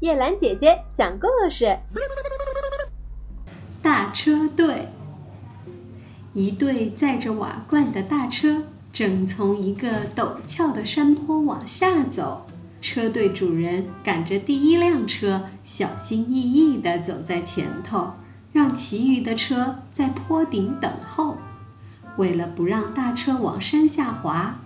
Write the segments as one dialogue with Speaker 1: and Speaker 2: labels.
Speaker 1: 叶兰姐姐讲故事。
Speaker 2: 大车队，一队载着瓦罐的大车正从一个陡峭的山坡往下走。车队主人赶着第一辆车，小心翼翼地走在前头，让其余的车在坡顶等候。为了不让大车往山下滑，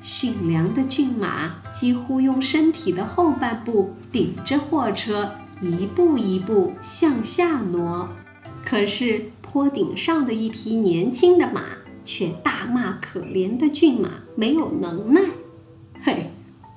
Speaker 2: 驯良的骏马几乎用身体的后半部顶着货车，一步一步向下挪。可是坡顶上的一匹年轻的马却大骂可怜的骏马没有能耐。
Speaker 3: 嘿，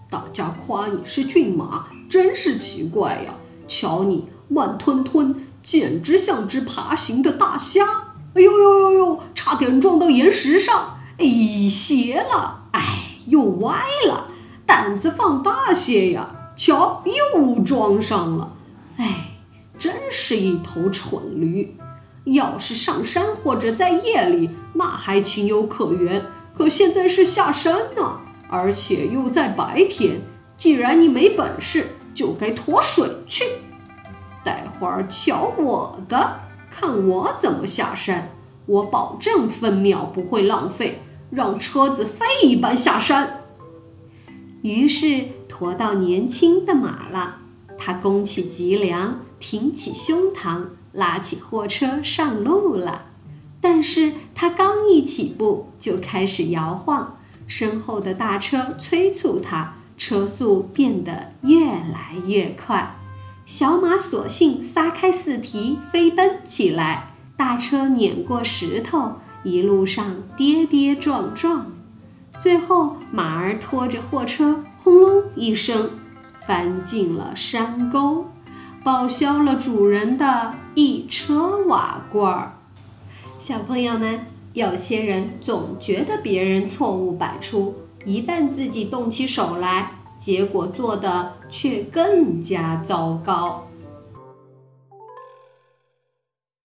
Speaker 3: 大家夸你是骏马，真是奇怪呀！瞧你慢吞吞，简直像只爬行的大虾。哎呦呦呦呦，差点撞到岩石上！哎，斜了，哎，又歪了，胆子放大些呀！瞧，又撞上了。哎，真是一头蠢驴。要是上山或者在夜里，那还情有可原。可现在是下山呢，而且又在白天。既然你没本事，就该脱水去。待会儿瞧我的，看我怎么下山。我保证分秒不会浪费，让车子飞一般下山。
Speaker 2: 于是驮到年轻的马了，他弓起脊梁，挺起胸膛。拉起货车上路了，但是他刚一起步就开始摇晃，身后的大车催促他，车速变得越来越快。小马索性撒开四蹄飞奔起来，大车碾过石头，一路上跌跌撞撞，最后马儿拖着货车轰隆一声翻进了山沟。报销了主人的一车瓦罐儿。小朋友们，有些人总觉得别人错误百出，一旦自己动起手来，结果做的却更加糟糕。